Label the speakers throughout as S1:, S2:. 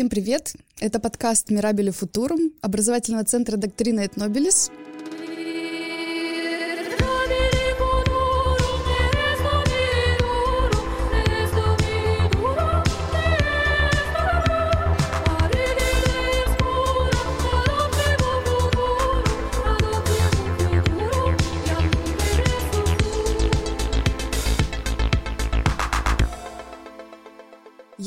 S1: Всем привет! Это подкаст «Мирабели Футурум» образовательного центра «Доктрина et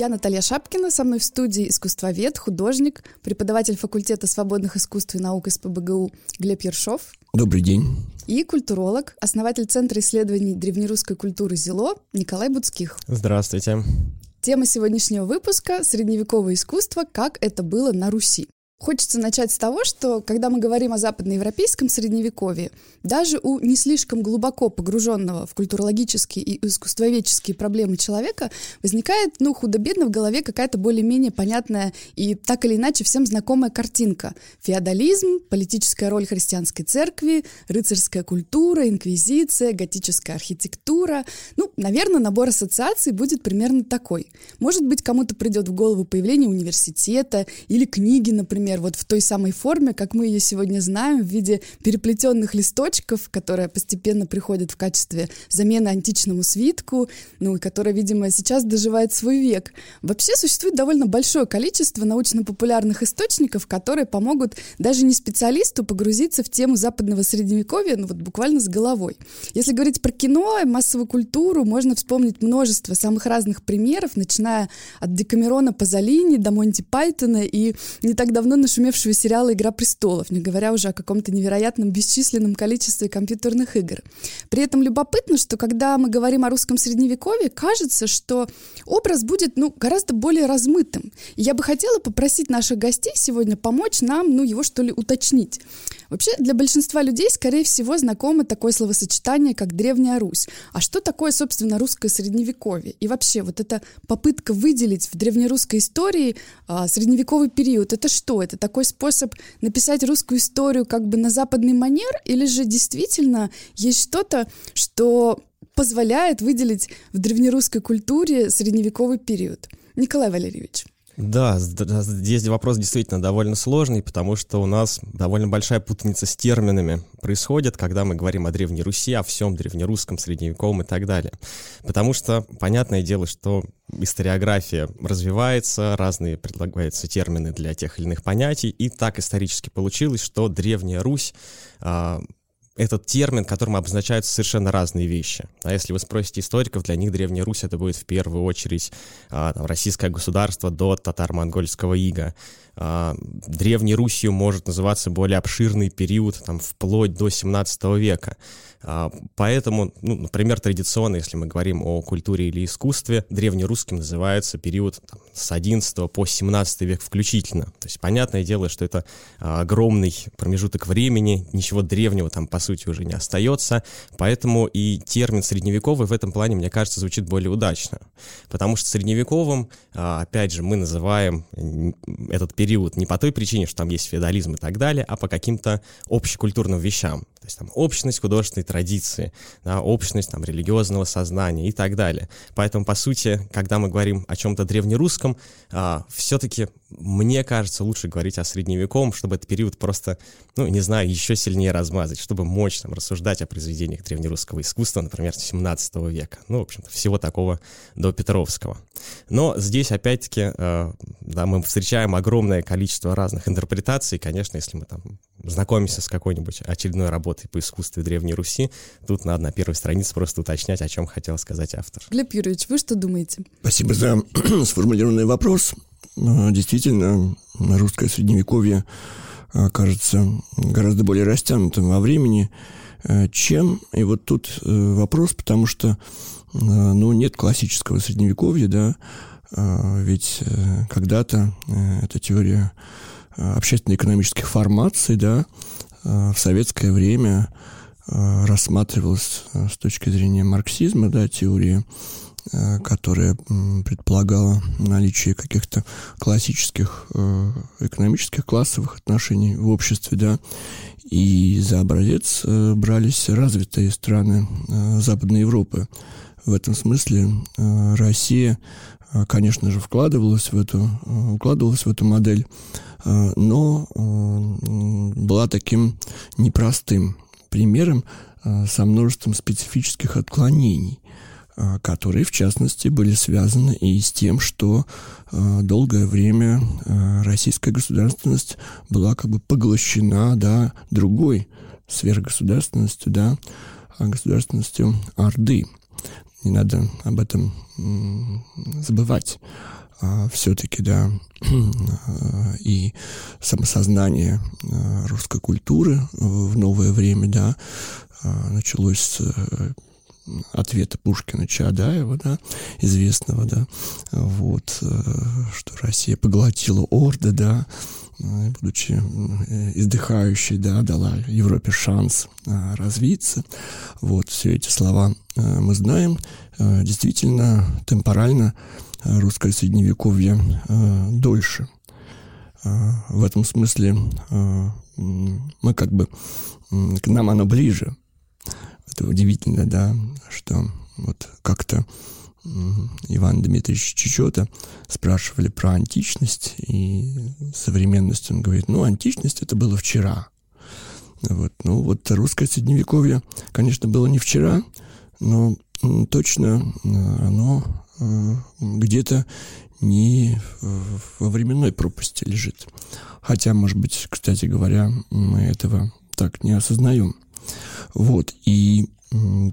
S1: Я Наталья Шапкина, со мной в студии искусствовед, художник, преподаватель факультета свободных искусств и наук из ПБГУ Глеб Ершов.
S2: Добрый день.
S1: И культуролог, основатель Центра исследований древнерусской культуры ЗИЛО Николай Буцких.
S3: Здравствуйте.
S1: Тема сегодняшнего выпуска — средневековое искусство, как это было на Руси. Хочется начать с того, что когда мы говорим о западноевропейском средневековье, даже у не слишком глубоко погруженного в культурологические и искусствоведческие проблемы человека возникает, ну, худо-бедно в голове какая-то более-менее понятная и так или иначе всем знакомая картинка. Феодализм, политическая роль христианской церкви, рыцарская культура, инквизиция, готическая архитектура. Ну, наверное, набор ассоциаций будет примерно такой. Может быть, кому-то придет в голову появление университета или книги, например, например, вот в той самой форме, как мы ее сегодня знаем, в виде переплетенных листочков, которая постепенно приходит в качестве замены античному свитку, ну и которая, видимо, сейчас доживает свой век. Вообще существует довольно большое количество научно-популярных источников, которые помогут даже не специалисту погрузиться в тему западного средневековья, ну вот буквально с головой. Если говорить про кино и массовую культуру, можно вспомнить множество самых разных примеров, начиная от Декамерона Пазолини до Монти Пайтона и не так давно нашумевшего сериала «Игра престолов», не говоря уже о каком-то невероятном бесчисленном количестве компьютерных игр. При этом любопытно, что когда мы говорим о русском средневековье, кажется, что образ будет ну, гораздо более размытым. И я бы хотела попросить наших гостей сегодня помочь нам ну, его, что ли, уточнить. Вообще, для большинства людей, скорее всего, знакомо такое словосочетание, как Древняя Русь. А что такое, собственно, русское средневековье? И вообще, вот эта попытка выделить в древнерусской истории а, средневековый период, это что? Это такой способ написать русскую историю как бы на западный манер? Или же действительно есть что-то, что позволяет выделить в древнерусской культуре средневековый период? Николай Валерьевич.
S3: Да, здесь вопрос действительно довольно сложный, потому что у нас довольно большая путаница с терминами происходит, когда мы говорим о Древней Руси, о всем древнерусском, средневековом и так далее. Потому что, понятное дело, что историография развивается, разные предлагаются термины для тех или иных понятий, и так исторически получилось, что Древняя Русь а, этот термин, которым обозначаются совершенно разные вещи. А если вы спросите историков, для них Древняя Русь это будет в первую очередь а, там, российское государство до татаро-монгольского ига. А, Древней Русью может называться более обширный период, там, вплоть до 17 века. А, поэтому, ну, например, традиционно, если мы говорим о культуре или искусстве, древнерусским называется период там, с 11 по 17 век включительно. То есть понятное дело, что это а, огромный промежуток времени, ничего древнего там по сути уже не остается, поэтому и термин средневековый в этом плане, мне кажется, звучит более удачно. Потому что средневековым, опять же, мы называем этот период не по той причине, что там есть феодализм и так далее, а по каким-то общекультурным вещам. То есть там общность художественной традиции, да, общность там религиозного сознания и так далее. Поэтому, по сути, когда мы говорим о чем-то древнерусском, а, все-таки мне кажется, лучше говорить о средневековом, чтобы этот период просто, ну, не знаю, еще сильнее размазать, чтобы мочь там рассуждать о произведениях древнерусского искусства, например, 17 века. Ну, в общем-то, всего такого до Петровского. Но здесь, опять-таки, э, да, мы встречаем огромное количество разных интерпретаций. Конечно, если мы там знакомимся с какой-нибудь очередной работой по искусству Древней Руси, тут надо на первой странице просто уточнять, о чем хотел сказать автор.
S1: Глеб Юрьевич, вы что думаете?
S2: Спасибо за сформулированный вопрос. Ну, действительно, русское средневековье а, кажется гораздо более растянутым во времени, э, чем... И вот тут э, вопрос, потому что э, ну, нет классического средневековья, да, ведь когда-то эта теория общественно-экономических формаций, да, в советское время рассматривалась с точки зрения марксизма, да, теории Э, которая предполагала наличие каких-то классических э, экономических классовых отношений в обществе, да, и за образец э, брались развитые страны Западной Европы. В этом смысле Россия конечно же, вкладывалась в эту, укладывалась в эту модель, но была таким непростым примером со множеством специфических отклонений которые, в частности, были связаны и с тем, что долгое время российская государственность была как бы поглощена да, другой сверхгосударственностью, да, государственностью Орды. Не надо об этом забывать. А, все-таки, да, и самосознание а, русской культуры в новое время, да, а, началось с э, ответа Пушкина Чаадаева, да, известного, да, вот, э, что Россия поглотила орды, да, будучи издыхающей, да, дала Европе шанс развиться. Вот, все эти слова мы знаем. Действительно, темпорально русское средневековье э, дольше. Э, в этом смысле э, мы как бы к нам оно ближе. Это удивительно, да, что вот как-то Иван Дмитриевич Чечета спрашивали про античность и современность. Он говорит, ну, античность это было вчера. Вот. Ну, вот русское средневековье, конечно, было не вчера, но точно оно Э, где-то не во временной пропасти лежит. Хотя, может быть, кстати говоря, мы этого так не осознаем. Вот. И,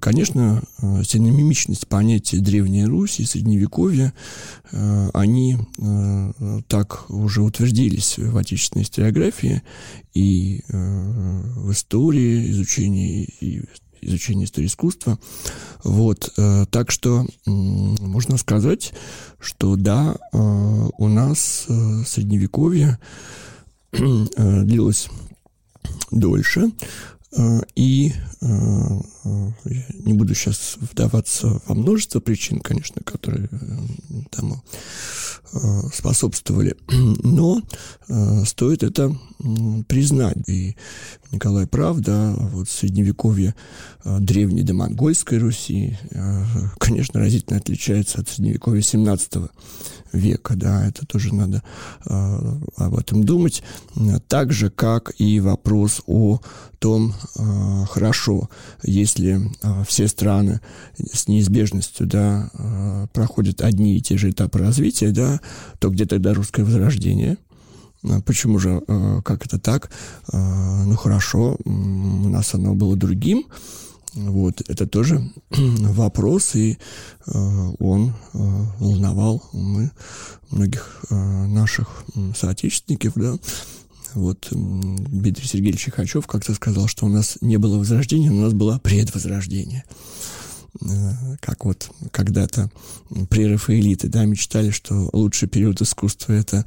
S2: конечно, э, синонимичность понятия Древней Руси, Средневековья, э, они так уже утвердились в отечественной историографии и в истории, изучении и изучения истории искусства. Вот, э, так что можно сказать, что да, э, у нас э, средневековье длилось дольше, и не буду сейчас вдаваться во множество причин, конечно, которые тому способствовали, но стоит это признать. И Николай прав, да, вот средневековье э, древней до монгольской Руси, э, конечно, разительно отличается от средневековья 17 века, да, это тоже надо э, об этом думать, так же, как и вопрос о том, э, хорошо, если э, все страны с неизбежностью, да, э, проходят одни и те же этапы развития, да, то где тогда русское возрождение – а почему же, э, как это так? Э, ну хорошо, у нас оно было другим. Вот, это тоже вопрос, и э, он волновал умы многих наших соотечественников, да. Вот Дмитрий Сергеевич Чехачев как-то сказал, что у нас не было возрождения, у нас было предвозрождение. Э, как вот когда-то прерафаэлиты, да, мечтали, что лучший период искусства — это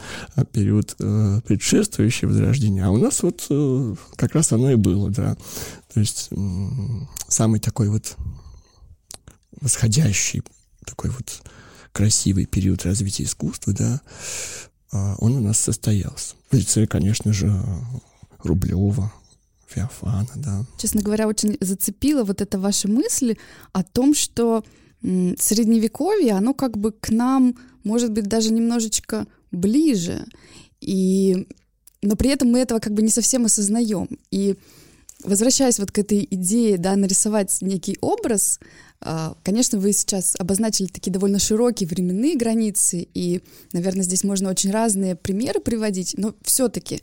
S2: период э, предшествующий возрождению, а у нас вот э, как раз оно и было, да. То есть э, самый такой вот восходящий, такой вот красивый период развития искусства, да, э, он у нас состоялся. В лице, конечно же, Рублева, Феофана, да.
S1: Честно говоря, очень зацепила вот эта ваша мысль о том, что средневековье, оно как бы к нам, может быть, даже немножечко ближе. И... Но при этом мы этого как бы не совсем осознаем. И возвращаясь вот к этой идее, да, нарисовать некий образ, а, конечно, вы сейчас обозначили такие довольно широкие временные границы, и, наверное, здесь можно очень разные примеры приводить, но все-таки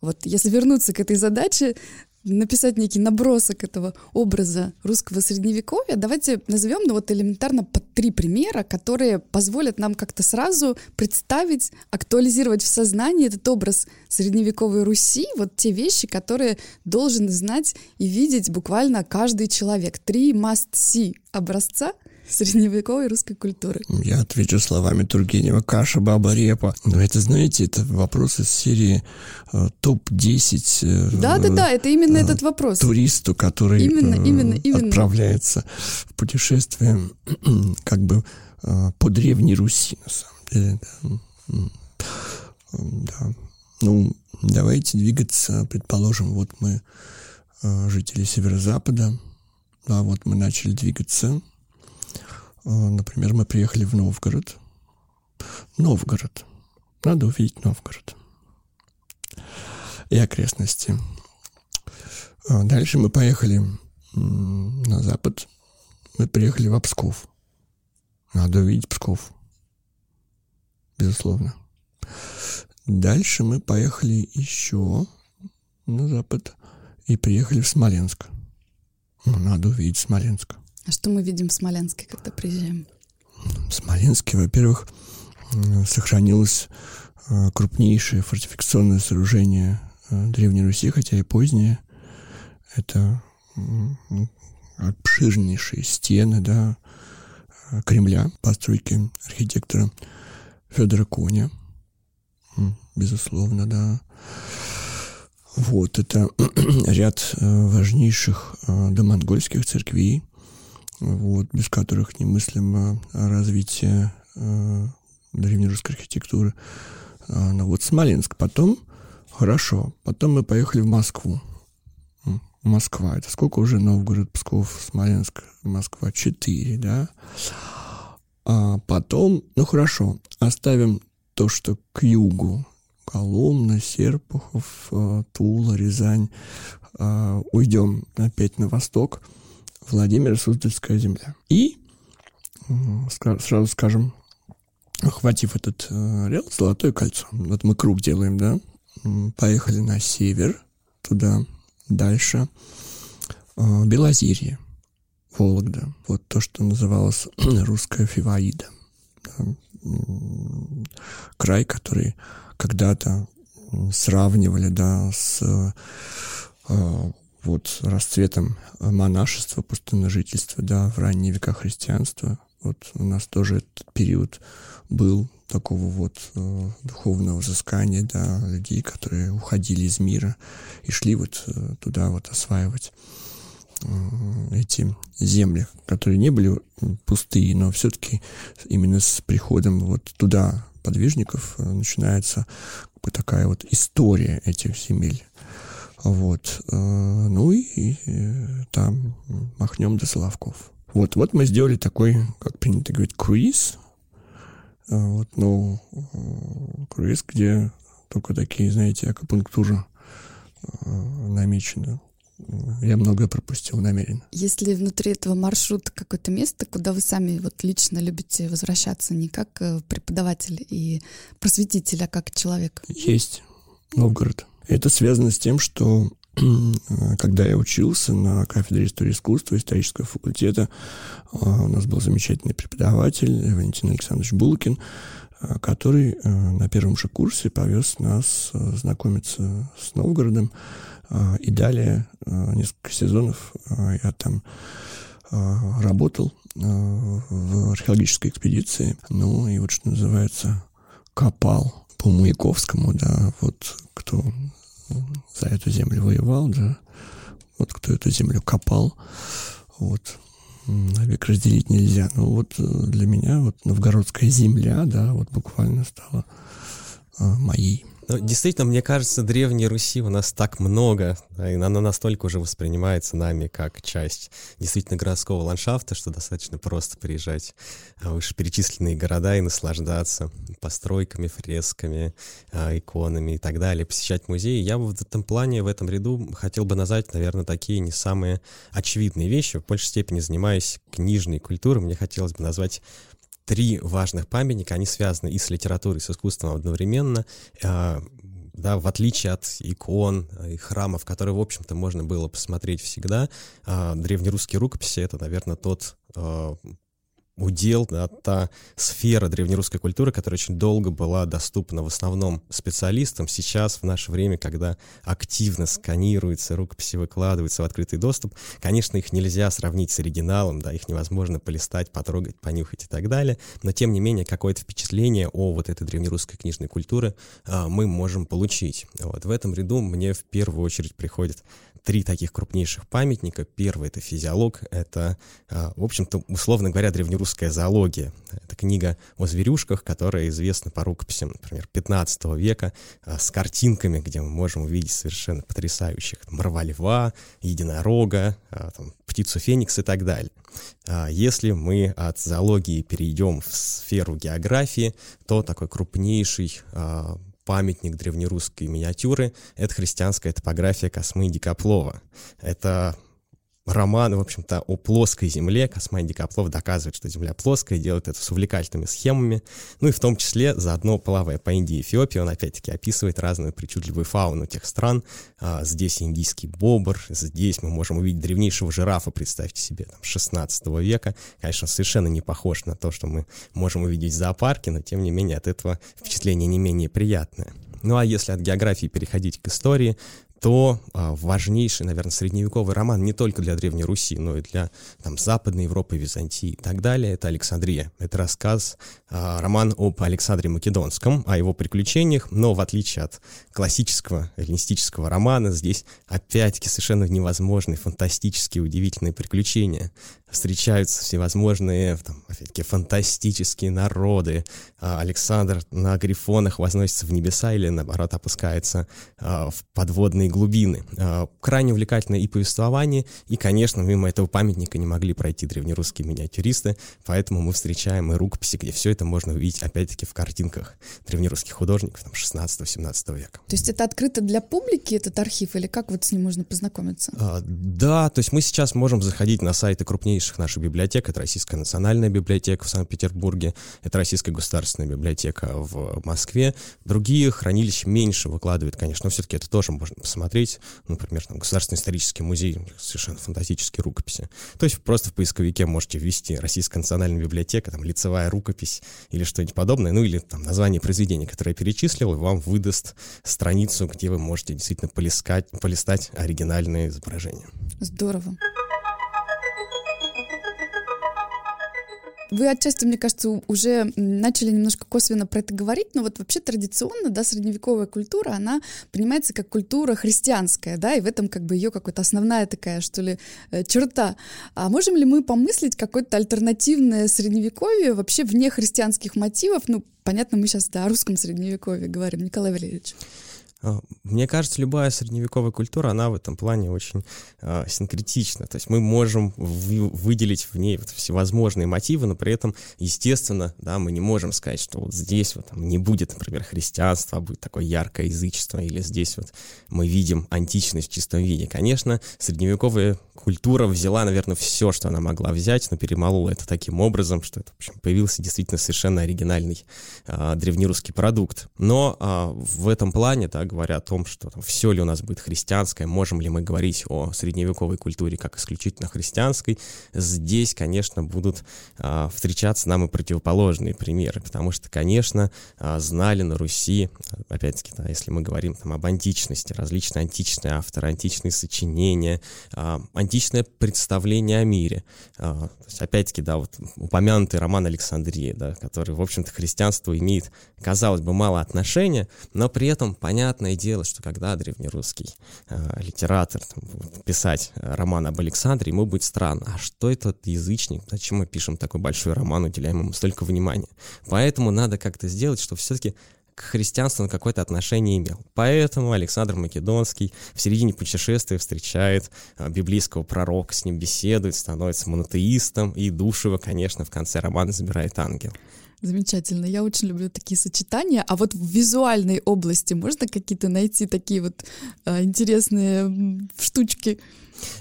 S1: вот если вернуться к этой задаче, написать некий набросок этого образа русского средневековья, давайте назовем ну, вот элементарно по три примера, которые позволят нам как-то сразу представить, актуализировать в сознании этот образ средневековой Руси, вот те вещи, которые должен знать и видеть буквально каждый человек. Три must-see образца — средневековой русской культуры?
S2: Я отвечу словами Тургенева. Каша, баба, репа. Но это, знаете, это вопрос из серии э, топ-10.
S1: Э, Да-да-да, это именно э, этот вопрос.
S2: Туристу, который
S1: именно, именно, именно.
S2: отправляется в путешествие как бы по Древней Руси, на самом деле. Да. Ну, давайте двигаться, предположим, вот мы жители Северо-Запада, да, вот мы начали двигаться Э, например, мы приехали в Новгород. Новгород. Надо увидеть Новгород и окрестности. А дальше мы поехали на запад. Мы приехали в Псков. Надо увидеть Псков. Безусловно. Дальше мы поехали еще на запад и приехали в Смоленск. Ну, надо увидеть Смоленск.
S1: А что мы видим в Смоленске, когда приезжаем?
S2: В Смоленске, во-первых, сохранилось э, крупнейшее фортификационное сооружение э, Древней Руси, хотя и позднее. Это обширнейшие стены, да, э, Кремля, постройки архитектора Федора Коня. Безусловно, да. Вот, это ряд важнейших домонгольских церквей, вот, без которых немыслимо развитие древнерусской архитектуры. А, ну вот Смоленск. Потом, хорошо, потом мы поехали в Москву. Москва. Это сколько уже Новгород, Псков, Смоленск, Москва? Четыре, да? А потом, ну хорошо, оставим то, что к югу. Коломна, Серпухов, а, Тула, Рязань. А, уйдем опять на восток. Владимир Суздальская земля. И сразу скажем, охватив этот э, ряд, Золотое кольцо. Вот мы круг делаем, да? Поехали на север, туда, дальше. Э, Белозерье, Вологда. Вот то, что называлось русская фиваида. Да? Край, который когда-то сравнивали, да, с э, вот расцветом монашества, пустынножительства, да, в ранние века христианства. Вот у нас тоже этот период был такого вот э, духовного взыскания, да, людей, которые уходили из мира и шли вот э, туда вот осваивать э, эти земли, которые не были пустые, но все-таки именно с приходом вот туда подвижников э, начинается как бы такая вот история этих земель. Вот. Э, ну и, и э, там махнем до Соловков. Вот, вот мы сделали такой, как принято говорить, круиз – а, вот, ну, круиз, где только такие, знаете, акупунктура а, намечены. Я многое пропустил намеренно.
S1: Есть ли внутри этого маршрута какое-то место, куда вы сами вот лично любите возвращаться, не как э, преподаватель и просветитель, а как человек?
S2: Есть. Новгород. Это связано с тем, что когда я учился на кафедре истории искусства исторического факультета, а, у нас был замечательный преподаватель Валентин Александрович Булкин, а, который на первом же курсе повез нас знакомиться с Новгородом. И далее несколько сезонов я там работал в археологической экспедиции. Ну и вот что называется, копал по Маяковскому, да, вот кто за эту землю воевал, да, вот кто эту землю копал, вот, век разделить нельзя. Но вот э, для меня вот новгородская земля, да, вот буквально стала а, моей.
S3: Ну, действительно, мне кажется, Древней Руси у нас так много, и она настолько уже воспринимается нами как часть действительно городского ландшафта, что достаточно просто приезжать в вышеперечисленные города и наслаждаться постройками, фресками, а, иконами и так далее, посещать музеи. Я в этом плане, в этом ряду хотел бы назвать, наверное, такие не самые очевидные вещи. В большей степени занимаясь книжной культурой, мне хотелось бы назвать три важных памятника, они связаны и с литературой, и с искусством одновременно, а, да, в отличие от икон и храмов, которые, в общем-то, можно было посмотреть всегда, а, древнерусские рукописи — это, наверное, тот а, удел, да, та сфера древнерусской культуры, которая очень долго была доступна в основном специалистам. Сейчас, в наше время, когда активно сканируются, рукописи выкладываются в открытый доступ, конечно, их нельзя сравнить с оригиналом, да, их невозможно полистать, потрогать, понюхать и так далее, но, тем не менее, какое-то впечатление о вот этой древнерусской книжной культуре а, мы можем получить. Вот в этом ряду мне в первую очередь приходит три таких крупнейших памятника. Первый — это физиолог, это, а, в общем-то, условно говоря, древнерусская зоология. Это книга о зверюшках, которая известна по рукописям, например, 15 века, а, с картинками, где мы можем увидеть совершенно потрясающих там, льва, единорога, а, там, птицу Феникс и так далее. А если мы от зоологии перейдем в сферу географии, то такой крупнейший памятник древнерусской миниатюры — это христианская топография Космы Дикоплова. Это роман, в общем-то, о плоской земле. Космай Дикоплов доказывает, что Земля плоская, делает это с увлекательными схемами. Ну и в том числе, заодно плавая по Индии и Эфиопии, он опять-таки описывает разную причудливую фауну тех стран. А, здесь индийский бобр, здесь мы можем увидеть древнейшего жирафа, представьте себе, там, 16 века. Конечно, совершенно не похож на то, что мы можем увидеть в зоопарке, но тем не менее от этого впечатление не менее приятное. Ну а если от географии переходить к истории, то а, важнейший, наверное, средневековый роман не только для Древней Руси, но и для там, Западной Европы, Византии и так далее, это Александрия. Это рассказ, а, роман об Александре Македонском, о его приключениях, но в отличие от классического эллинистического романа, здесь опять-таки совершенно невозможные, фантастические, удивительные приключения встречаются всевозможные, там, опять-таки, фантастические народы. А, Александр на грифонах возносится в небеса или, наоборот, опускается а, в подводные глубины. А, крайне увлекательное и повествование, и, конечно, мимо этого памятника не могли пройти древнерусские миниатюристы, поэтому мы встречаем и рукописи, где все это можно увидеть, опять-таки, в картинках древнерусских художников там, 16-17 века.
S1: То есть это открыто для публики, этот архив, или как вот с ним можно познакомиться?
S3: Да, то есть мы сейчас можем заходить на сайты крупнейших крупнейших наших библиотек. Это Российская национальная библиотека в Санкт-Петербурге, это Российская государственная библиотека в Москве. Другие хранилища меньше выкладывают, конечно, но все-таки это тоже можно посмотреть. Например, там, Государственный исторический музей, совершенно фантастические рукописи. То есть просто в поисковике можете ввести Российская национальная библиотека, там, лицевая рукопись или что-нибудь подобное, ну или там название произведения, которое я перечислил, и вам выдаст страницу, где вы можете действительно полискать, полистать оригинальные изображения.
S1: Здорово. Вы отчасти, мне кажется, уже начали немножко косвенно про это говорить, но вот вообще традиционно, да, средневековая культура, она понимается как культура христианская, да, и в этом как бы ее какая-то основная такая, что ли, э, черта. А можем ли мы помыслить какое-то альтернативное средневековье вообще вне христианских мотивов? Ну, понятно, мы сейчас да, о русском средневековье говорим, Николай Валерьевич.
S3: А, мне кажется, любая средневековая культура, она в этом плане очень э, синкретична. То есть мы можем вы, выделить в ней вот всевозможные мотивы, но при этом, естественно, да, мы не можем сказать, что вот здесь вот там, не будет, например, христианства, а будет такое яркое язычество, или здесь вот мы видим античность в чистом виде. Конечно, средневековая культура взяла, наверное, все, что она могла взять, но перемолола это таким образом, что это, в общем, появился действительно совершенно оригинальный э, древнерусский продукт. Но э, в этом плане, да, говоря о том, что там, все ли у нас будет христианское, можем ли мы говорить о средневековой культуре как исключительно христианской, здесь, конечно, будут а, встречаться нам и противоположные примеры, потому что, конечно, а, знали на Руси, опять-таки, да, если мы говорим там об античности, различные античные авторы, античные сочинения, а, античное представление о мире. А, опять-таки, да, вот упомянутый роман Александрии, да, который, в общем-то, христианство имеет, казалось бы, мало отношения, но при этом понятно, понятное дело, что когда древнерусский э, литератор там, будет писать э, роман об Александре, ему будет странно. А что этот язычник? Зачем мы пишем такой большой роман, уделяем ему столько внимания? Поэтому надо как-то сделать, чтобы все-таки к христианству он какое-то отношение имел. Поэтому Александр Македонский в середине путешествия встречает а, библейского пророка, с ним беседует, становится монотеистом, и душу его, конечно, в конце романа забирает ангел.
S1: Замечательно. Я очень люблю такие сочетания. А вот в визуальной области можно какие-то найти такие вот а, интересные штучки?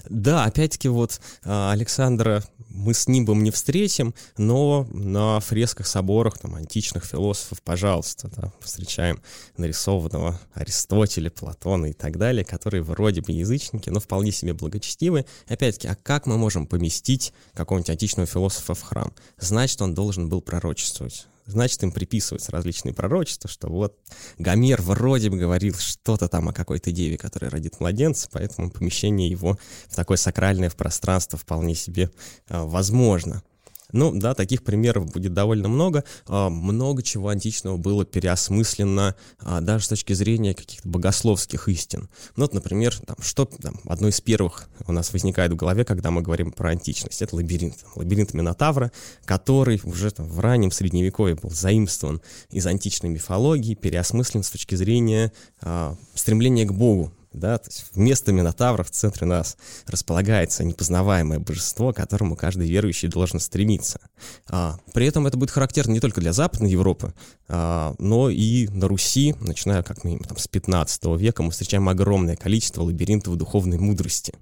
S3: Да, опять-таки вот а, Александра мы с нимбом не встретим, но на фресках соборах там, античных философов, пожалуйста, да, встречаем нарисованного Аристотеля, Платона и так далее, которые вроде бы язычники, но вполне себе благочестивы. Опять-таки, а как мы можем поместить какого-нибудь античного философа в храм? Значит, он должен был пророчествовать значит, им приписываются различные пророчества, что вот Гомер вроде бы говорил что-то там о какой-то деве, которая родит младенца, поэтому помещение его в такое сакральное в пространство вполне себе а, возможно. Ну, да, таких примеров будет довольно много. А, много чего античного было переосмысленно а, даже с точки зрения каких-то богословских истин. Ну, вот, например, там, что там, одно из первых у нас возникает в голове, когда мы говорим про античность. Это лабиринт. Лабиринт Минотавра, который уже там, в раннем Средневековье был заимствован из античной мифологии, переосмыслен с точки зрения а, стремления к Богу да, то есть вместо Минотавра в центре нас располагается непознаваемое божество, к которому каждый верующий должен стремиться. А, при этом это будет характерно не только для Западной Европы, но и на Руси, начиная как минимум там, с 15 века, мы встречаем огромное количество лабиринтов духовной мудрости.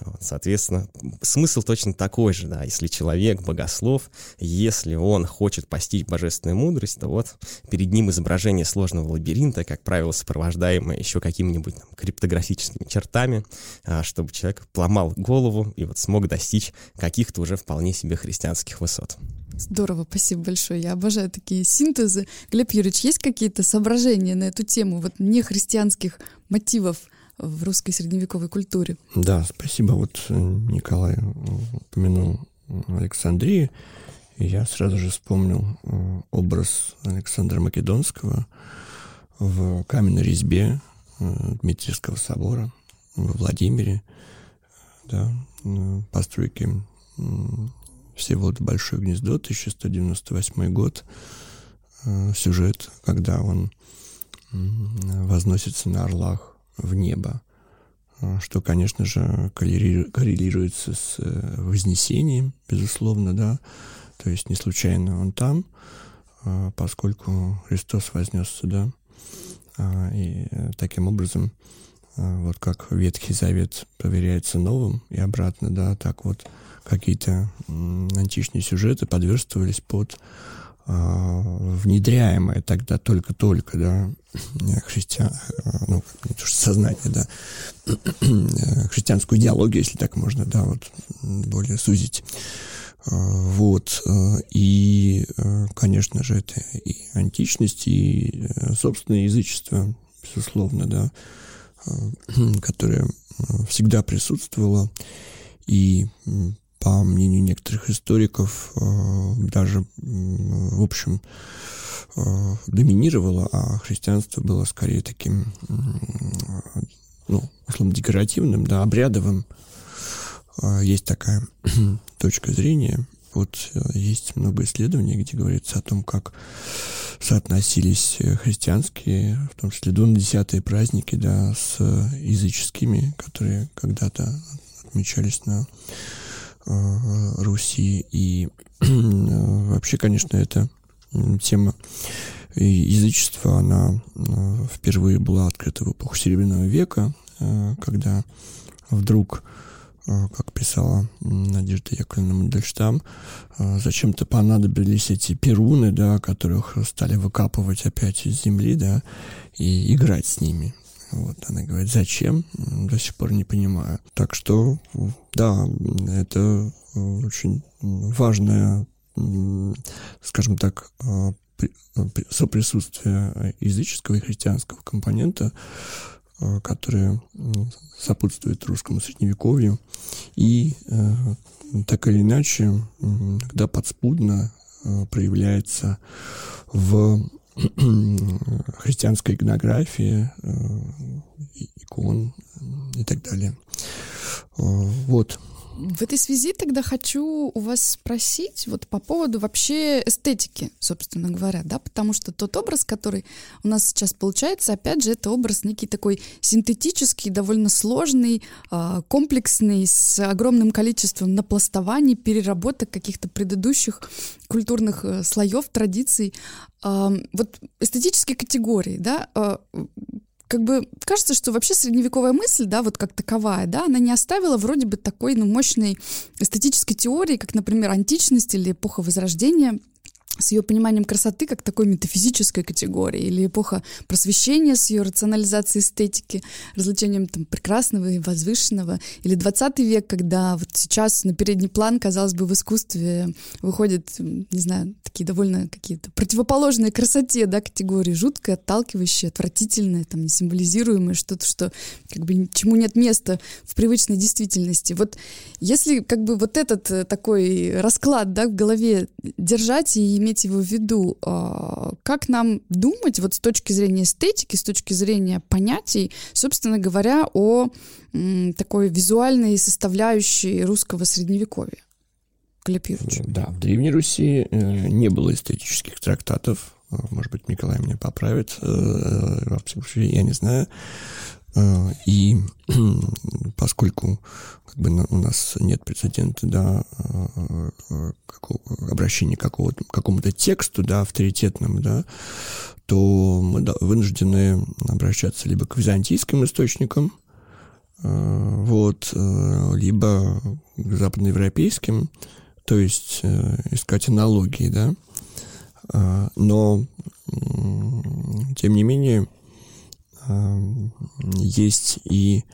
S3: Вот, соответственно, смысл точно такой же, да, если человек богослов, если он хочет постичь божественную мудрость, то вот перед ним изображение сложного лабиринта, как правило, сопровождаемое еще какими-нибудь там, криптографическими чертами, а, чтобы человек поломал голову и вот смог достичь каких-то уже вполне себе христианских высот.
S1: Здорово, спасибо большое. Я обожаю такие синтезы. Глеб Юрьевич, есть какие-то соображения на эту тему вот не христианских мотивов в русской средневековой культуре?
S2: Да, спасибо. Вот э, Николай упомянул Александрию. И я сразу же вспомнил э, образ Александра Македонского в каменной резьбе э, Дмитриевского собора в Владимире. Да, постройки Всеволод Большое гнездо, 1198 год. Сюжет, когда он возносится на орлах в небо, что, конечно же, коррелируется с вознесением, безусловно, да, то есть не случайно он там, поскольку Христос вознесся, да, а, и таким образом, вот как Ветхий Завет проверяется новым и обратно, да, так вот какие-то античные сюжеты подверстывались под внедряемое тогда только-только, да, христиан, ну, не то что сознание, да, христианскую идеологию, если так можно, да, вот более сузить. А, вот. А, и, а, конечно же, это и античность, и э, собственное язычество, безусловно, да, которое всегда присутствовало. И по мнению некоторых историков, даже, в общем, доминировало, а христианство было скорее таким, ну, условно, декоративным, да, обрядовым, а, есть такая точка зрения. Вот э, есть много исследований, где говорится о том, как соотносились э, христианские, в том числе десятые праздники, да, с языческими, которые когда-то отмечались на э, Руси. И э, вообще, конечно, эта тема язычества, она э, впервые была открыта в эпоху Серебряного века, э, когда вдруг Э, как писала Надежда Яковлевна Мандельштам, э, зачем-то понадобились эти перуны, да, которых стали выкапывать опять из земли, да, и играть с ними. Вот она говорит, зачем? До сих пор не понимаю. Так что, да, это очень важное, скажем так, э, соприсутствие языческого и христианского компонента Э, которые сопутствуют русскому средневековью. И э, так или иначе, когда подспудно э, проявляется в христианской игнографии, икон и так далее. Вот.
S1: В этой связи тогда хочу у вас спросить вот по поводу вообще эстетики, собственно говоря, да, потому что тот образ, который у нас сейчас получается, опять же, это образ некий такой синтетический, довольно сложный, а, комплексный, с огромным количеством напластований, переработок каких-то предыдущих культурных э, слоев, традиций. Вот эстетические категории, да, а, как бы кажется, что вообще средневековая мысль, да, вот как таковая, да, она не оставила вроде бы такой, ну, мощной эстетической теории, как, например, античность или эпоха Возрождения, с ее пониманием красоты как такой метафизической категории, или эпоха просвещения с ее рационализацией эстетики, развлечением там прекрасного и возвышенного, или 20 век, когда вот сейчас на передний план, казалось бы, в искусстве выходят, не знаю, такие довольно какие-то противоположные красоте, да, категории, жуткое, отталкивающее, отвратительное, там, несимволизируемое, что-то, что как бы чему нет места в привычной действительности. Вот если как бы вот этот э, такой расклад, да, в голове держать и иметь иметь его в виду. А, как нам думать вот с точки зрения эстетики, с точки зрения понятий, собственно говоря, о такой визуальной составляющей русского средневековья? Глеб Юрьевич.
S2: Да, в Древней Руси э, не было эстетических трактатов. Может быть, Николай меня поправит. Э, я не знаю. И поскольку как бы у нас нет прецедента, да, обращения к какому-то тексту, да, авторитетному, да, то мы вынуждены обращаться либо к византийским источникам, вот, либо к западноевропейским, то есть искать аналогии, да, но тем не менее есть и,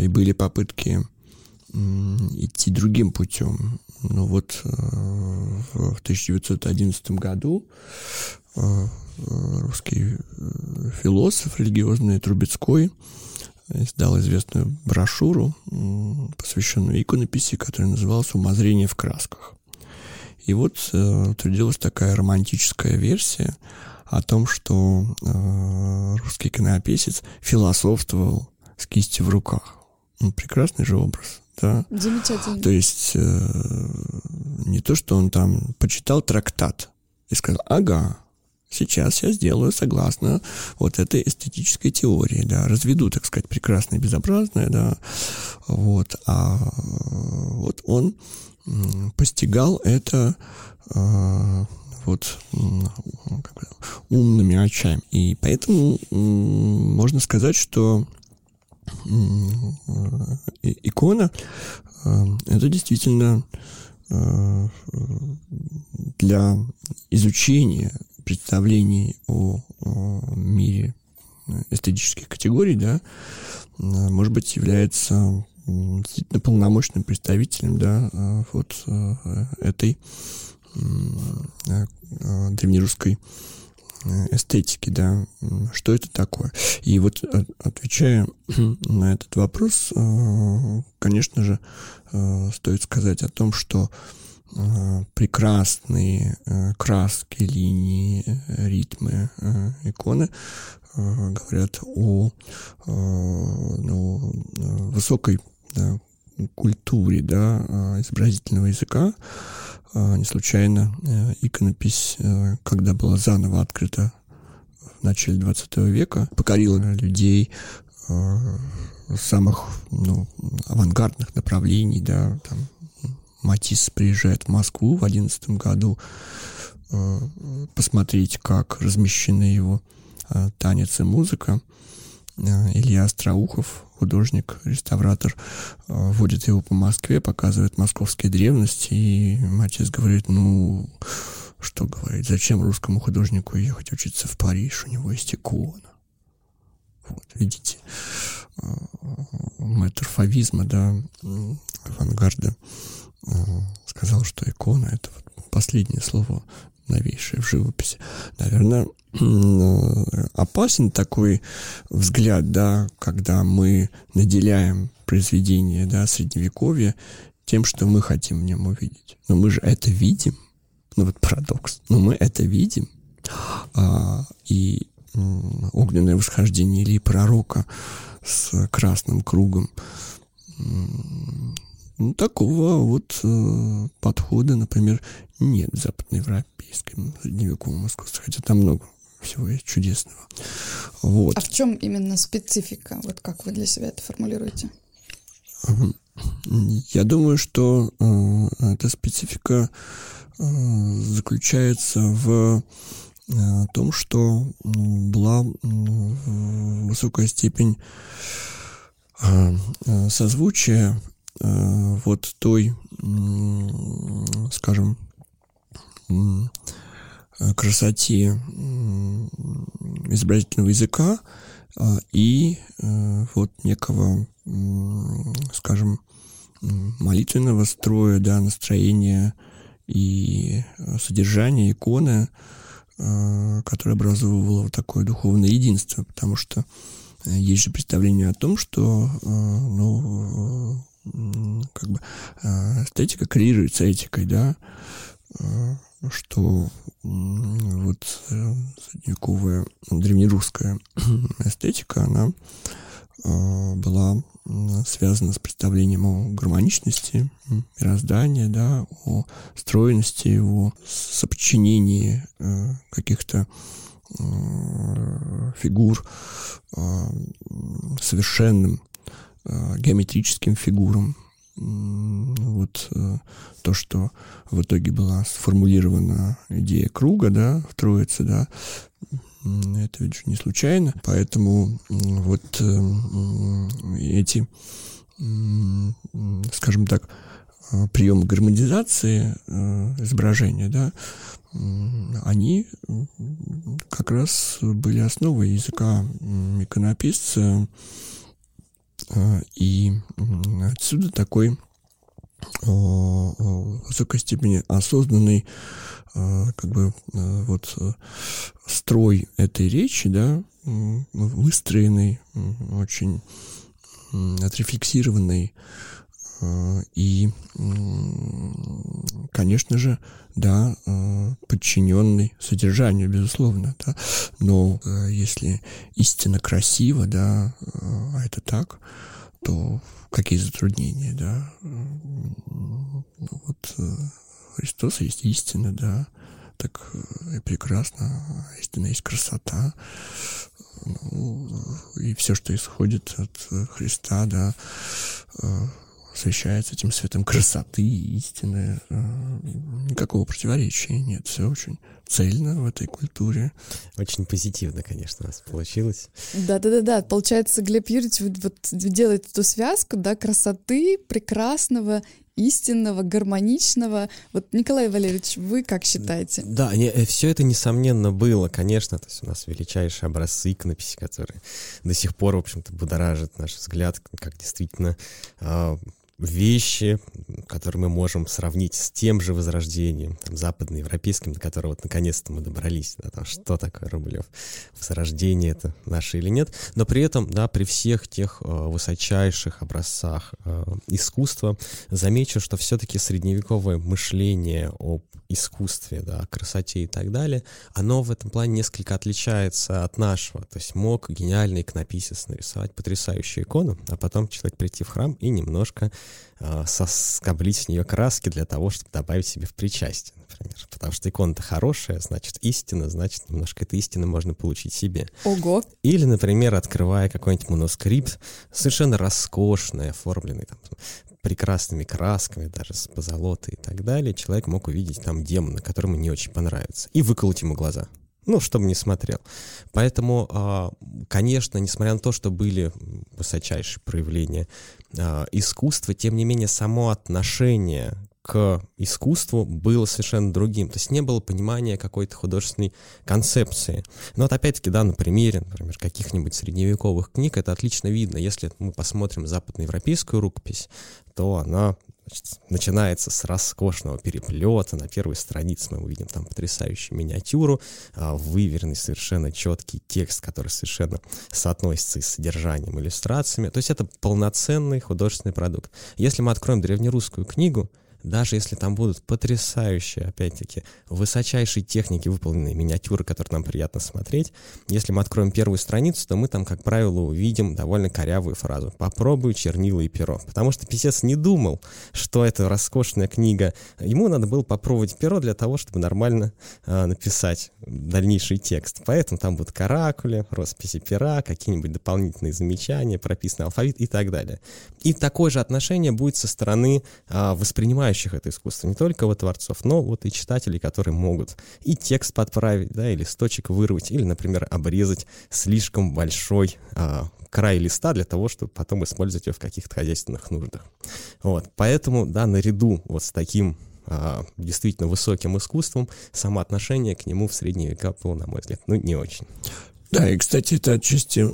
S2: и были попытки идти другим путем. Ну вот в 1911 году русский философ религиозный Трубецкой издал известную брошюру, посвященную иконописи, которая называлась «Умозрение в красках». И вот э, утвердилась такая романтическая версия о том, что э, русский иконописец философствовал с кистью в руках. Ну, прекрасный же образ, да?
S1: Замечательно.
S2: То есть э, не то, что он там почитал трактат и сказал, ага, сейчас я сделаю согласно вот этой эстетической теории, да, разведу, так сказать, прекрасное и безобразное, да, вот, а вот он постигал это э, вот умными очами. И поэтому можно сказать, что икона э, это действительно э, для изучения представлений о, мире эстетических категорий, да, может быть, является действительно полномочным представителем, да, вот этой древнерусской э, эстетики, да, что это такое. И вот э, отвечая на этот вопрос, э, конечно же, стоит сказать о том, что прекрасные краски, линии, ритмы иконы говорят о ну, высокой да, культуре да, изобразительного языка, не случайно э, иконопись, э, когда была заново открыта в начале 20 века, покорила людей э, самых ну, авангардных направлений, да, там Матис приезжает в Москву в 11 году посмотреть, как размещены его танец и музыка. Илья Остроухов художник, реставратор, э, водит его по Москве, показывает московские древности, и Матис говорит, ну, что говорить, зачем русскому художнику ехать учиться в Париж, у него есть икона. Вот, видите, э, мэтр фавизма, да, авангарда, э, сказал, что икона — это последнее слово новейшее в живописи. Наверное, опасен такой взгляд, да, когда мы наделяем произведение, да, средневековья тем, что мы хотим в нем увидеть. Но мы же это видим. Ну вот парадокс. Но мы это видим. А, и огненное восхождение или пророка с красным кругом такого вот э, подхода, например, нет в западноевропейском средневековом искусстве, хотя там много всего есть чудесного. Вот.
S1: А в чем именно специфика? Вот как вы для себя это формулируете?
S2: Я думаю, что э, эта специфика э, заключается в э, том, что была высокая степень э, э созвучия вот той, э, скажем, Э, красоте изобразительного языка а, и э, вот некого, скажем, молитвенного строя, да, настроения и содержания иконы, э, которое образовывало вот такое духовное единство, потому что есть же представление о том, что ну, как бы эстетика коррелируется этикой, да, что вот э, средневековая древнерусская эстетика, она э, была связана с представлением о гармоничности мироздания, да, о стройности его, соподчинении э, каких-то фигур совершенным геометрическим фигурам. Вот то, что в итоге была сформулирована идея круга, да, в Троице, да, это ведь же не случайно. Поэтому вот эти, скажем так, приемы гармонизации изображения, да, они как раз были основой языка иконописца, и отсюда такой в высокой степени осознанный как бы вот строй этой речи, да, выстроенный, очень отрефлексированный, и, конечно же, да, подчиненный содержанию, безусловно, да, но если истина красива, да, а это так, то какие затруднения, да, ну, вот Христос есть истина, да, так и прекрасно, истина есть красота, ну, и все, что исходит от Христа, да, освещается этим светом красоты и истины. Э, никакого противоречия нет. Все очень цельно в этой культуре.
S3: Очень позитивно, конечно, у нас получилось.
S1: Да-да-да-да. Получается, Глеб Юрьевич вот, вот делает эту связку, да, красоты, прекрасного истинного, гармоничного. Вот, Николай Валерьевич, вы как считаете?
S3: Да, не, э, все это, несомненно, было, конечно. То есть у нас величайшие образцы иконописи, которые до сих пор, в общем-то, будоражат наш взгляд, как действительно э, вещи, которые мы можем сравнить с тем же возрождением, там, западноевропейским, до которого вот наконец-то мы добрались, да, там, что такое Рублев, возрождение это наше или нет, но при этом, да, при всех тех э, высочайших образцах э, искусства замечу, что все-таки средневековое мышление об искусстве, да, красоте и так далее, оно в этом плане несколько отличается от нашего, то есть мог гениальный иконописец нарисовать потрясающую икону, а потом человек прийти в храм и немножко соскоблить с нее краски для того, чтобы добавить себе в причастие, например. Потому что икона-то хорошая, значит, истина, значит, немножко этой истины можно получить себе.
S1: Ого!
S3: Или, например, открывая какой-нибудь манускрипт, совершенно роскошный, оформленный там, прекрасными красками, даже с позолотой и так далее, человек мог увидеть там демона, который ему не очень понравится, и выколоть ему глаза ну, чтобы не смотрел. Поэтому, а, конечно, несмотря на то, что были высочайшие проявления а, искусства, тем не менее, само отношение к искусству было совершенно другим. То есть не было понимания какой-то художественной концепции. Но вот опять-таки, да, на примере, например, каких-нибудь средневековых книг это отлично видно. Если мы посмотрим западноевропейскую рукопись, то она Значит, начинается с роскошного переплета. На первой странице мы увидим там потрясающую миниатюру, а, выверенный, совершенно четкий текст, который совершенно соотносится и с содержанием, иллюстрациями. То есть это полноценный художественный продукт. Если мы откроем древнерусскую книгу, даже если там будут потрясающие, опять-таки, высочайшие техники выполненные миниатюры, которые нам приятно смотреть, если мы откроем первую страницу, то мы там, как правило, увидим довольно корявую фразу «попробуй чернила и перо», потому что писец не думал, что это роскошная книга. Ему надо было попробовать перо для того, чтобы нормально э, написать дальнейший текст. Поэтому там будут каракули, росписи пера, какие-нибудь дополнительные замечания, прописанный алфавит и так далее. И такое же отношение будет со стороны э, воспринимающих это искусство, не только вот творцов, но вот и читателей, которые могут и текст подправить, да, и листочек вырвать, или, например, обрезать слишком большой а, край листа для того, чтобы потом использовать его в каких-то хозяйственных нуждах. Вот, поэтому, да, наряду вот с таким а, действительно высоким искусством, самоотношение к нему в средние века было, на мой взгляд, ну, не очень.
S2: Да, и, кстати, это отчасти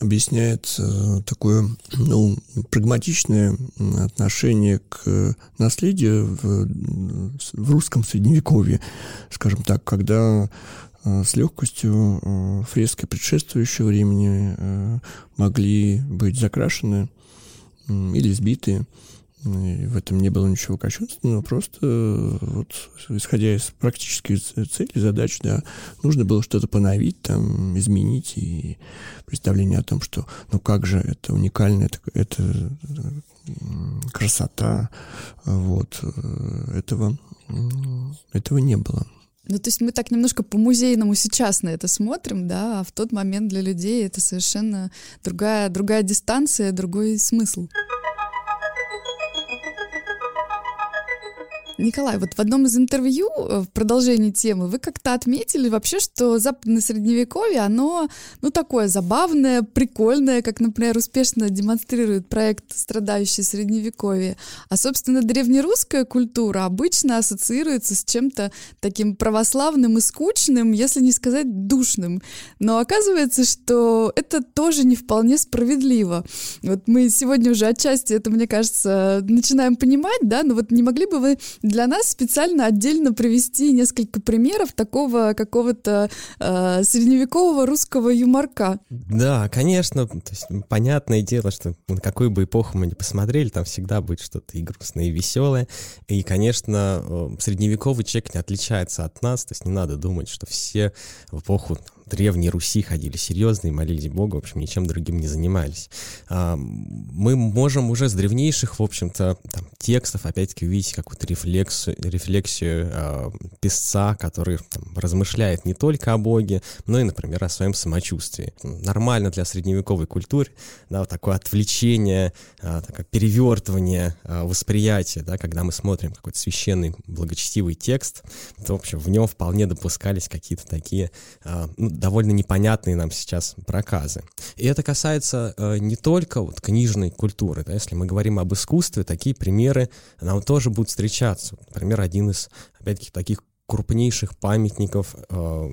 S2: объясняет э, такое, ну, прагматичное отношение к наследию в, в русском средневековье, скажем так, когда э, с легкостью э, фрески предшествующего времени могли быть закрашены или сбиты в этом не было ничего кощунственного, просто вот исходя из практических целей, задач, да, нужно было что-то поновить, там, изменить, и представление о том, что, ну как же, это уникально, это, это красота, вот, этого, этого не было.
S1: Ну, то есть мы так немножко по-музейному сейчас на это смотрим, да, а в тот момент для людей это совершенно другая, другая дистанция, другой смысл. Николай, вот в одном из интервью э, в продолжении темы вы как-то отметили вообще, что западное средневековье, оно, ну, такое забавное, прикольное, как, например, успешно демонстрирует проект «Страдающее средневековье». А, собственно, древнерусская культура обычно ассоциируется с чем-то таким православным и скучным, если не сказать душным. Но оказывается, что это тоже не вполне справедливо. Вот мы сегодня уже отчасти это, мне кажется, начинаем понимать, да, но вот не могли бы вы для нас специально отдельно привести несколько примеров такого какого-то э, средневекового русского юморка.
S3: Да, конечно. То есть, понятное дело, что на какую бы эпоху мы ни посмотрели, там всегда будет что-то и грустное, и веселое. И, конечно, э, средневековый человек не отличается от нас. То есть не надо думать, что все в эпоху Древней Руси ходили серьезно и молились Богу, в общем, ничем другим не занимались. А, мы можем уже с древнейших, в общем-то, там, текстов, опять-таки, увидеть какую-то рефлексию, рефлексию э, писца, который там, размышляет не только о Боге, но и, например, о своем самочувствии. Нормально для средневековой культуры, да, вот такое отвлечение, э, такое перевертывание э, восприятия, да, когда мы смотрим какой-то священный, благочестивый текст, то, в общем, в нем вполне допускались какие-то такие, э, ну, довольно непонятные нам сейчас проказы. И это касается э, не только вот книжной культуры. Да, если мы говорим об искусстве, такие примеры нам тоже будут встречаться. Например, один из, опять-таки, таких крупнейших памятников э,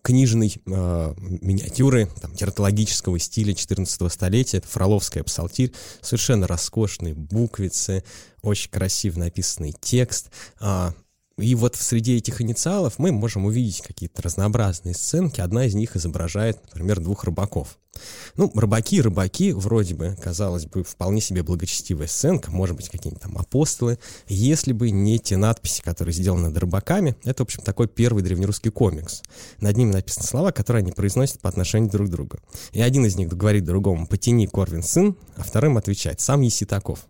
S3: книжной э, миниатюры там, тератологического стиля 14 столетия. Это Фроловская псалтирь. Совершенно роскошные буквицы, очень красиво написанный текст. Э, и вот среди этих инициалов мы можем увидеть какие-то разнообразные сценки. Одна из них изображает, например, двух рыбаков. Ну, рыбаки, рыбаки, вроде бы, казалось бы, вполне себе благочестивая сценка, может быть, какие-нибудь там апостолы, если бы не те надписи, которые сделаны над рыбаками. Это, в общем, такой первый древнерусский комикс. Над ними написаны слова, которые они произносят по отношению друг к другу. И один из них говорит другому «потяни, Корвин сын», а вторым отвечает «сам еси таков».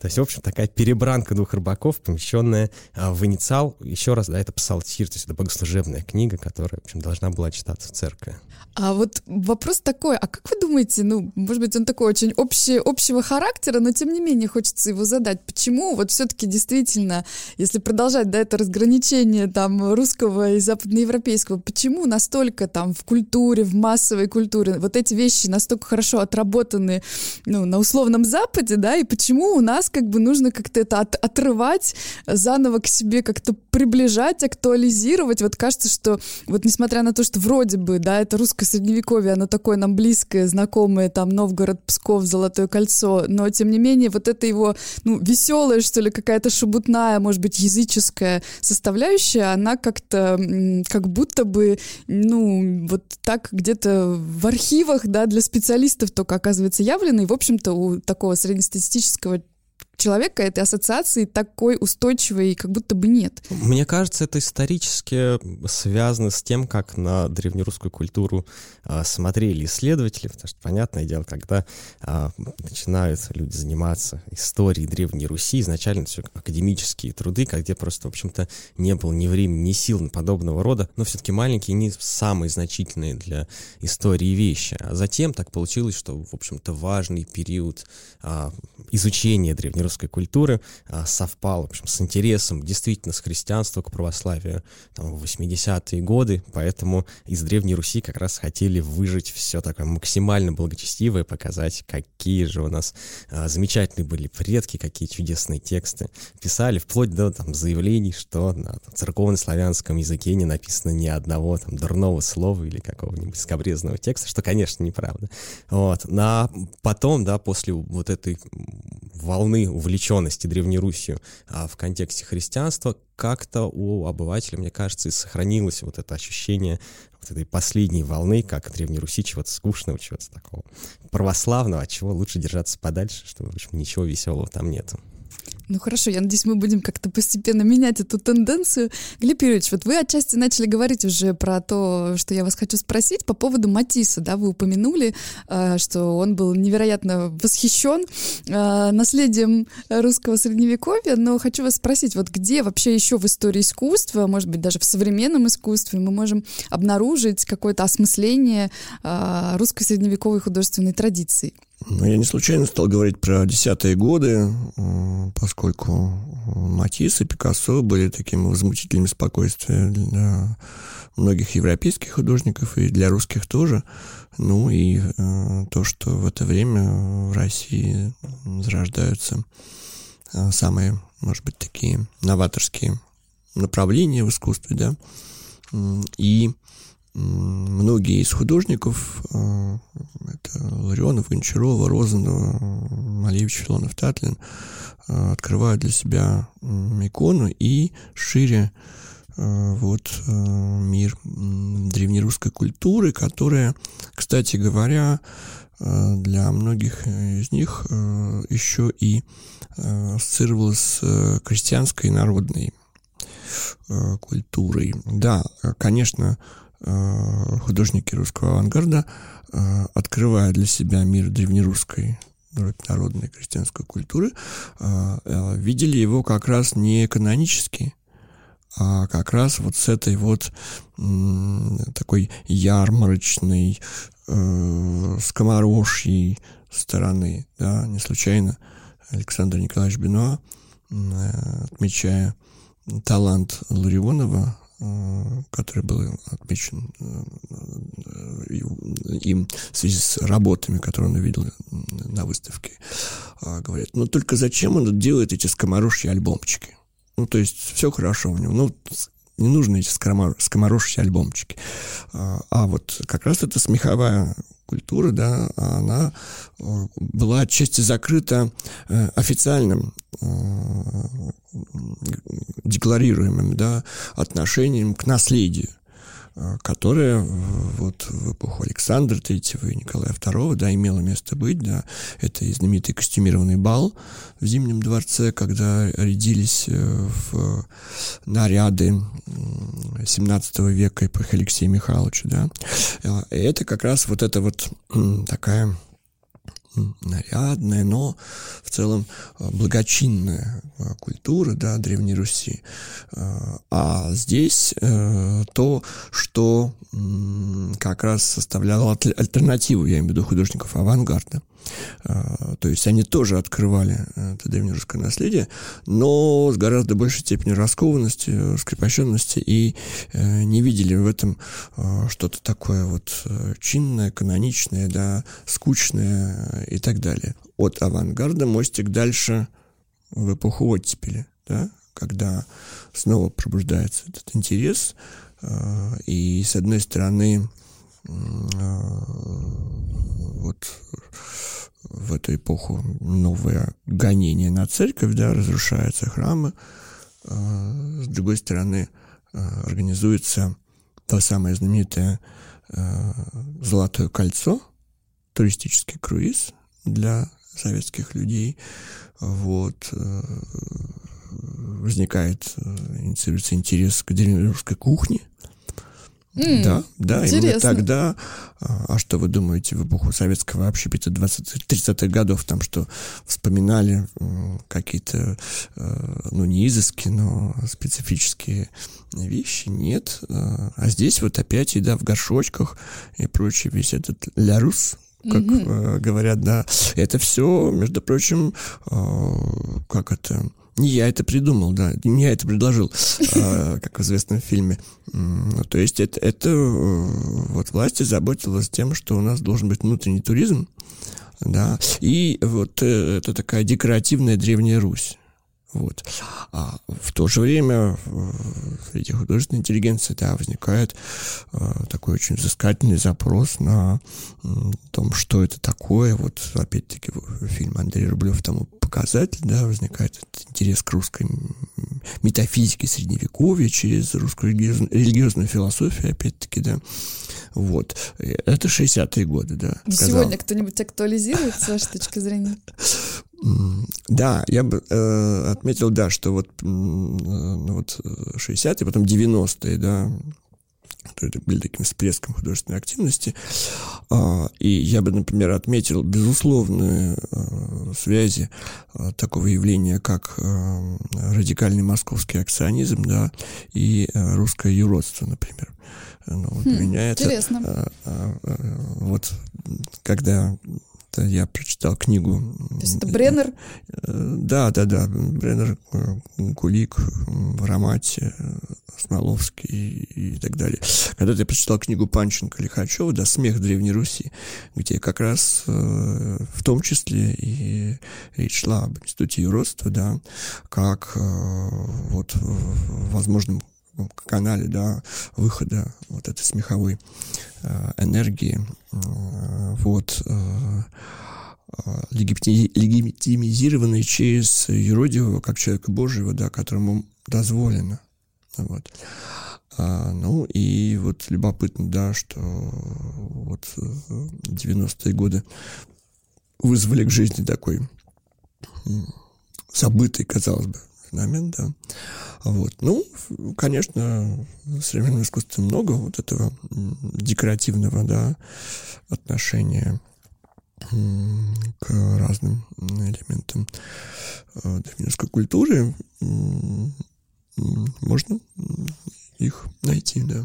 S3: То есть, в общем, такая перебранка двух рыбаков, помещенная а, в инициал. Еще раз, да, это псалтирь, то есть это богослужебная книга, которая, в общем, должна была читаться в церкви.
S1: А вот вопрос такой, а как вы думаете, ну, может быть, он такой очень общий, общего характера, но тем не менее хочется его задать. Почему вот все-таки действительно, если продолжать, да, это разграничение там русского и западноевропейского, почему настолько там в культуре, в массовой культуре вот эти вещи настолько хорошо отработаны, ну, на условном Западе, да, и почему у нас как бы нужно как-то это от, отрывать, заново к себе как-то приближать, актуализировать. Вот кажется, что вот несмотря на то, что вроде бы, да, это русское средневековье, оно такое нам близкое, знакомое, там, Новгород, Псков, Золотое кольцо, но, тем не менее, вот это его, ну, веселая, что ли, какая-то шебутная, может быть, языческая составляющая, она как-то, как будто бы, ну, вот так где-то в архивах, да, для специалистов только оказывается явлена, и, в общем-то, у такого среднестатистического человека этой ассоциации такой устойчивой как будто бы нет.
S3: Мне кажется, это исторически связано с тем, как на древнерусскую культуру а, смотрели исследователи, потому что, понятное дело, когда а, начинают люди заниматься историей Древней Руси, изначально все академические труды, где просто, в общем-то, не было ни времени, ни сил на подобного рода, но все-таки маленькие, не самые значительные для истории вещи. А затем так получилось, что, в общем-то, важный период а, изучения древнерусской русской культуры а, совпал, в общем, с интересом действительно с христианства к православию там, в 80-е годы, поэтому из Древней Руси как раз хотели выжить все такое максимально благочестивое, показать, какие же у нас а, замечательные были предки, какие чудесные тексты писали, вплоть до там, заявлений, что на там, церковно-славянском языке не написано ни одного там дурного слова или какого-нибудь скобрезного текста, что, конечно, неправда. Вот. На потом, да, после вот этой волны увлеченности Древней Русью а в контексте христианства, как-то у обывателя, мне кажется, и сохранилось вот это ощущение вот этой последней волны, как Древней Руси, чего-то скучного, чего-то такого православного, от чего лучше держаться подальше, что, в общем, ничего веселого там нету.
S1: Ну хорошо, я надеюсь, мы будем как-то постепенно менять эту тенденцию. Глеб Юрьевич, вот вы отчасти начали говорить уже про то, что я вас хочу спросить по поводу Матисса, да, вы упомянули, э, что он был невероятно восхищен э, наследием русского средневековья, но хочу вас спросить, вот где вообще еще в истории искусства, может быть, даже в современном искусстве мы можем обнаружить какое-то осмысление э, русской средневековой художественной традиции?
S2: Ну, я не случайно стал говорить про десятые годы, поскольку Матисс и Пикассо были такими возмутителями спокойствия для многих европейских художников и для русских тоже. Ну и э, то, что в это время в России зарождаются э, самые, может быть, такие новаторские направления в искусстве, да, и многие из художников, э, это Ларионов, Гончарова, Розанова, Малевич, Филонов, Татлин, э, открывают для себя икону и шире э, вот мир древнерусской культуры, которая, кстати говоря, для многих из них еще и ассоциировалась с крестьянской народной культурой. Да, конечно, художники русского авангарда, э, открывая для себя мир древнерусской народной крестьянской культуры, э, видели его как раз не канонически, а как раз вот с этой вот такой ярмарочной, скоморожьей стороны. Да, не случайно Александр Николаевич Бенуа, отмечая талант Ларионова, Э, который был отмечен э, им в связи с работами, которые он увидел на выставке, а, говорят, ну только зачем он делает эти скоморожьи альбомчики? Ну, то есть все хорошо у него, ну, не нужны эти скоморожьи альбомчики. А, а вот как раз эта смеховая культура, да, она э, была отчасти закрыта официальным декларируемым да, отношением к наследию, э, которое вот в эпоху Александра III и Николая II да, имело место быть. Да. Это и знаменитый костюмированный бал в Зимнем дворце, когда рядились э, в наряды 17 века эпохи Алексея Михайловича. Да. Э, это как раз вот эта вот такая нарядная, но в целом а, благочинная а, культура да, Древней Руси. А, а здесь э, то, что как раз составляло альтернативу, я имею в виду художников авангарда. А, то есть они тоже открывали э, это древнерусское наследие, но с гораздо большей степенью раскованности, скрепощенности и э, не видели в этом а, что-то такое вот э, чинное, каноничное, да, скучное и так далее. От авангарда мостик дальше в эпоху оттепели, да, когда снова пробуждается этот интерес, и с одной стороны вот в эту эпоху новое гонение на церковь, да, разрушаются храмы. А, с другой стороны, а, организуется то самое знаменитое «Золотое кольцо», туристический круиз для советских людей. Вот. Возникает, инициируется интерес к древнерусской кухне, Mm, да, да, интересно. именно тогда, а, а что вы думаете, в эпоху советского общепита 20-30-х годов, там что вспоминали какие-то, э, ну, не изыски, но специфические вещи, нет. А, а здесь вот опять еда в горшочках и прочее, весь этот лярус, как mm-hmm. говорят, да, это все, между прочим, как это не я это придумал, да, не я это предложил, а, как в известном фильме. То есть это, это э, вот власти заботилась тем, что у нас должен быть внутренний туризм, да, и вот э, это такая декоративная Древняя Русь. Вот. А в то же время среди художественной интеллигенции да, возникает э, такой очень взыскательный запрос на э, том, что это такое. Вот опять-таки фильм Андрей Рублев тому показатель, да, возникает интерес к русской метафизике средневековья через русскую религиозную, религиозную философию, опять-таки, да. Вот. Это 60-е годы, да.
S1: Сегодня кто-нибудь актуализирует с вашей точки зрения?
S2: Да, я бы э, отметил, да, что вот, э, вот 60-е, потом 90-е, да, которые были таким всплеском художественной активности. А, и я бы, например, отметил безусловные э, связи э, такого явления, как э, радикальный московский акционизм, да, и русское юродство, например.
S1: Ну, вот хм, меня это, интересно.
S2: Вот когда я прочитал книгу.
S1: То есть это Бреннер?
S2: Да, да, да. Бреннер, Кулик, Ромати, Смоловский и так далее. Когда я прочитал книгу Панченко Лихачева «Да, смех Древней Руси», где как раз э, в том числе и речь шла об институте юродства, да, как э, вот возможном канале, да, выхода вот этой смеховой э, энергии, э, вот, э, э легитимизированной через юродивого, как человека Божьего, да, которому дозволено. Вот. А, ну и вот любопытно, да, что вот 90-е годы вызвали к жизни такой забытый, казалось бы, феномен, да. Вот. Ну, конечно, в современном искусстве много вот этого декоративного, да, отношения к разным элементам э, древнерусской культуры. Можно их найти, да.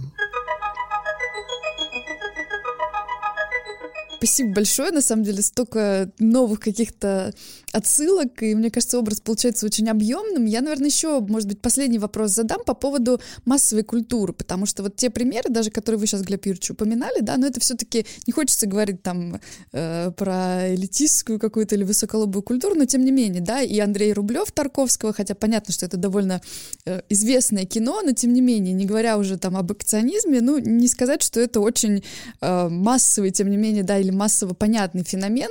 S1: Спасибо большое, на самом деле, столько новых каких-то отсылок, и мне кажется, образ получается очень объемным. Я, наверное, еще, может быть, последний вопрос задам по поводу массовой культуры, потому что вот те примеры, даже которые вы сейчас, Глеб Юрьевич, упоминали, да, но это все-таки не хочется говорить там э, про элитистскую какую-то или высоколобую культуру, но тем не менее, да, и Андрей Рублев Тарковского, хотя понятно, что это довольно э, известное кино, но тем не менее, не говоря уже там об акционизме, ну, не сказать, что это очень э, массовый, тем не менее, да, или массово понятный феномен.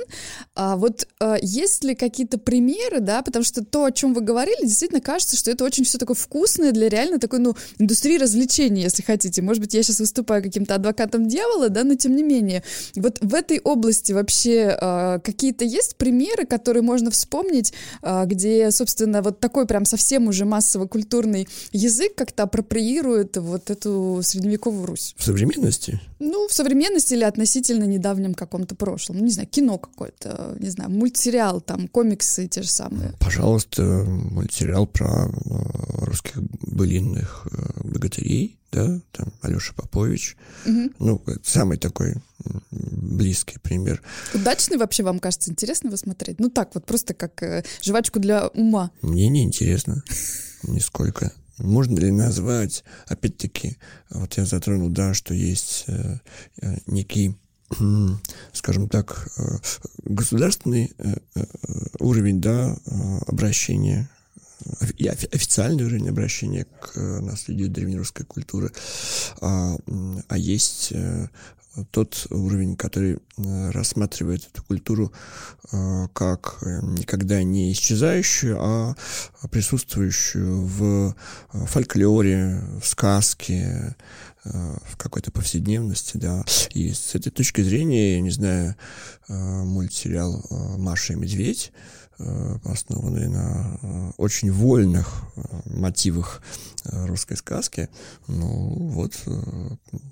S1: А вот э, есть ли какие-то примеры, да, потому что то, о чем вы говорили, действительно кажется, что это очень все такое вкусное для реально такой, ну, индустрии развлечений, если хотите. Может быть, я сейчас выступаю каким-то адвокатом дьявола, да, но тем не менее. Вот в этой области вообще э, какие-то есть примеры, которые можно вспомнить, э, где, собственно, вот такой прям совсем уже массово-культурный язык как-то апроприирует вот эту средневековую Русь?
S2: В современности?
S1: Ну, в современности или относительно недавнем каком-то прошлом. Ну, не знаю, кино какое-то, не знаю, мультсериал, там, комиксы те же самые.
S2: Пожалуйста, мультсериал про э, русских былинных э, богатырей, да, там Алеша Попович. Угу. Ну, самый такой близкий пример.
S1: Удачный вообще вам кажется? Интересно его смотреть? Ну так, вот просто как э, жвачку для ума.
S2: Мне не интересно. Нисколько. Можно ли назвать, опять-таки, вот я затронул, да, что есть э, э, некий скажем так, э, государственный э, э, уровень да, обращения и официальный уровень обращения к наследию древнерусской культуры, а, а есть тот уровень, который э, рассматривает эту культуру э, как э, никогда не исчезающую, а присутствующую в фольклоре, в сказке, в какой-то повседневности, да. И с этой точки зрения, я не знаю, мультсериал «Маша и медведь», основанный на очень вольных мотивах русской сказки, ну, вот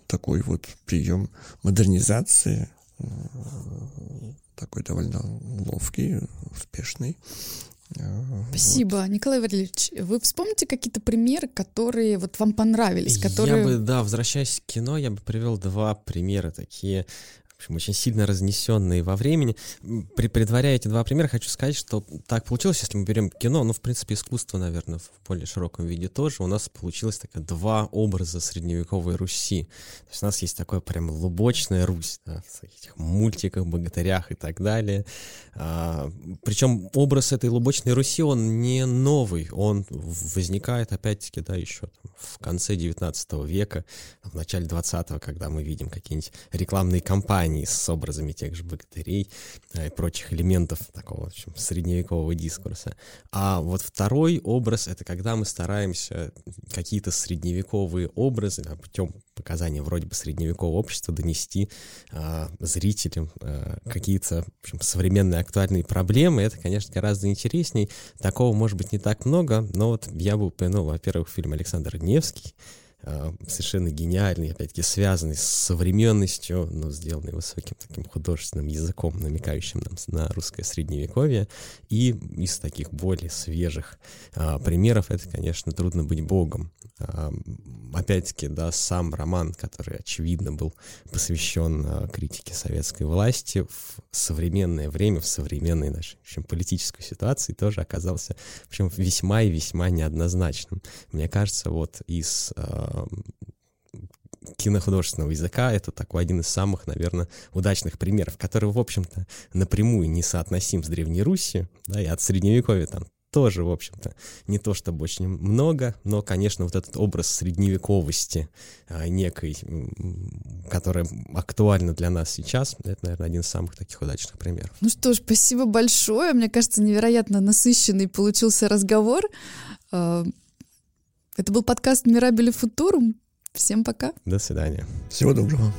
S2: такой вот прием модернизации, э, такой довольно ловкий, успешный.
S1: Э, Спасибо, вот. Николай Валерьевич. Вы вспомните какие-то примеры, которые вот вам понравились, которые...
S3: Я бы, да, возвращаясь к кино, я бы привел два примера такие общем, очень сильно разнесенные во времени. При, предваряя эти два примера, хочу сказать, что так получилось, если мы берем кино, ну, в принципе, искусство, наверное, в более широком виде тоже, у нас получилось так, два образа средневековой Руси. То есть у нас есть такое прям лубочная Русь, да, в этих мультиках, богатырях и так далее. А, причем образ этой лубочной Руси, он не новый, он возникает, опять-таки, да, еще там, в конце 19 века, в начале 20-го, когда мы видим какие-нибудь рекламные кампании сочетании с образами тех же богатырей и прочих элементов такого в общем, средневекового дискурса. А вот второй образ — это когда мы стараемся какие-то средневековые образы путем показания вроде бы средневекового общества донести а, зрителям а, какие-то общем, современные актуальные проблемы. Это, конечно, гораздо интересней. Такого может быть не так много, но вот я бы упомянул, во-первых, фильм Александр Невский, совершенно гениальный, опять-таки связанный с современностью, но сделанный высоким таким художественным языком, намекающим нам на русское средневековье. И из таких более свежих а, примеров это, конечно, «Трудно быть богом». А, опять-таки, да, сам роман, который, очевидно, был посвящен а, критике советской власти в современное время, в современной нашей в общем, политической ситуации, тоже оказался, в общем, весьма и весьма неоднозначным. Мне кажется, вот из а, кинохудожественного языка это такой один из самых, наверное, удачных примеров, который, в общем-то, напрямую не соотносим с Древней Руси, да, и от Средневековья там тоже, в общем-то, не то чтобы очень много, но, конечно, вот этот образ средневековости а, некой, которая актуальна для нас сейчас, это, наверное, один из самых таких удачных примеров.
S1: Ну что ж, спасибо большое. Мне кажется, невероятно насыщенный получился разговор. Это был подкаст «Мирабели Футурум». Всем пока.
S3: До свидания.
S2: Всего доброго.